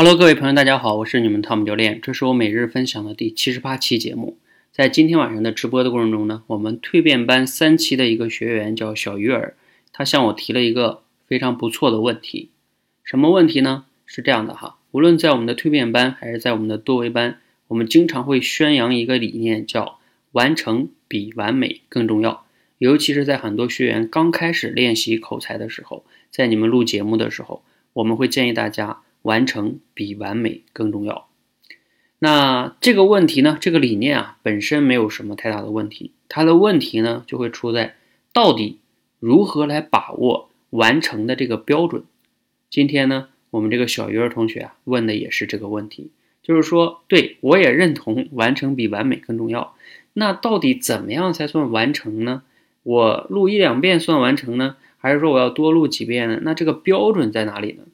Hello，各位朋友，大家好，我是你们汤姆教练，这是我每日分享的第七十八期节目。在今天晚上的直播的过程中呢，我们蜕变班三期的一个学员叫小鱼儿，他向我提了一个非常不错的问题。什么问题呢？是这样的哈，无论在我们的蜕变班还是在我们的多维班，我们经常会宣扬一个理念，叫完成比完美更重要。尤其是在很多学员刚开始练习口才的时候，在你们录节目的时候，我们会建议大家。完成比完美更重要。那这个问题呢？这个理念啊，本身没有什么太大的问题。它的问题呢，就会出在到底如何来把握完成的这个标准。今天呢，我们这个小鱼儿同学啊，问的也是这个问题，就是说，对我也认同完成比完美更重要。那到底怎么样才算完成呢？我录一两遍算完成呢，还是说我要多录几遍呢？那这个标准在哪里呢？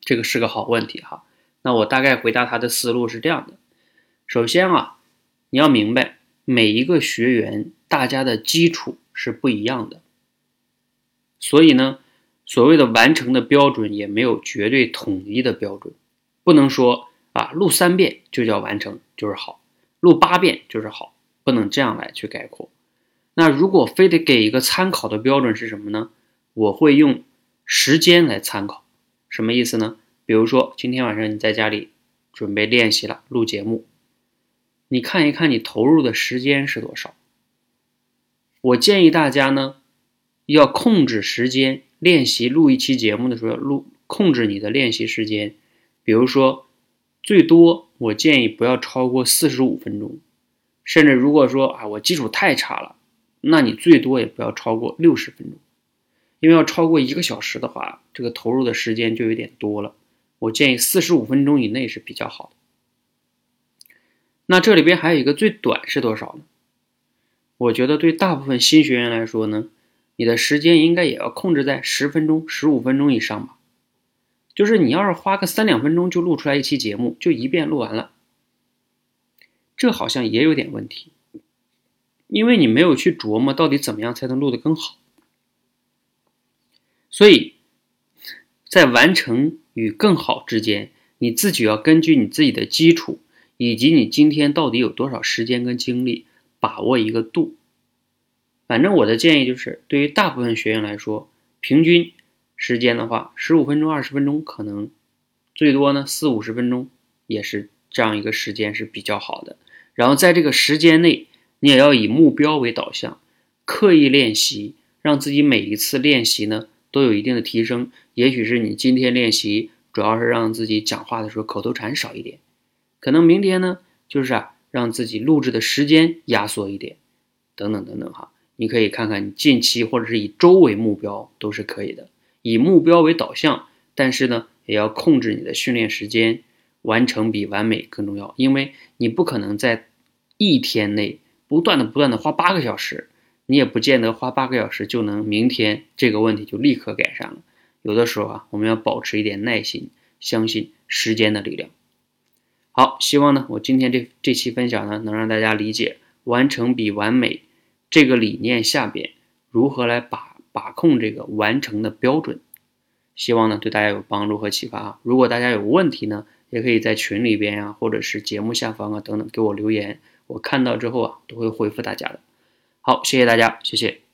这个是个好问题哈，那我大概回答他的思路是这样的：首先啊，你要明白每一个学员大家的基础是不一样的，所以呢，所谓的完成的标准也没有绝对统一的标准，不能说啊录三遍就叫完成就是好，录八遍就是好，不能这样来去概括。那如果非得给一个参考的标准是什么呢？我会用时间来参考。什么意思呢？比如说今天晚上你在家里准备练习了，录节目，你看一看你投入的时间是多少。我建议大家呢，要控制时间，练习录一期节目的时候，录控制你的练习时间。比如说，最多我建议不要超过四十五分钟，甚至如果说啊我基础太差了，那你最多也不要超过六十分钟。因为要超过一个小时的话，这个投入的时间就有点多了。我建议四十五分钟以内是比较好的。那这里边还有一个最短是多少呢？我觉得对大部分新学员来说呢，你的时间应该也要控制在十分钟、十五分钟以上吧。就是你要是花个三两分钟就录出来一期节目，就一遍录完了，这好像也有点问题，因为你没有去琢磨到底怎么样才能录得更好。所以，在完成与更好之间，你自己要根据你自己的基础，以及你今天到底有多少时间跟精力，把握一个度。反正我的建议就是，对于大部分学员来说，平均时间的话，十五分钟、二十分钟，可能最多呢四五十分钟，也是这样一个时间是比较好的。然后在这个时间内，你也要以目标为导向，刻意练习，让自己每一次练习呢。都有一定的提升，也许是你今天练习主要是让自己讲话的时候口头禅少一点，可能明天呢就是啊让自己录制的时间压缩一点，等等等等哈，你可以看看你近期或者是以周为目标都是可以的，以目标为导向，但是呢也要控制你的训练时间，完成比完美更重要，因为你不可能在一天内不断的不断的花八个小时。你也不见得花八个小时就能明天这个问题就立刻改善了。有的时候啊，我们要保持一点耐心，相信时间的力量。好，希望呢，我今天这这期分享呢，能让大家理解完成比完美这个理念下边如何来把把控这个完成的标准。希望呢，对大家有帮助和启发啊。如果大家有问题呢，也可以在群里边呀，或者是节目下方啊等等给我留言，我看到之后啊，都会回复大家的。好，谢谢大家，谢谢。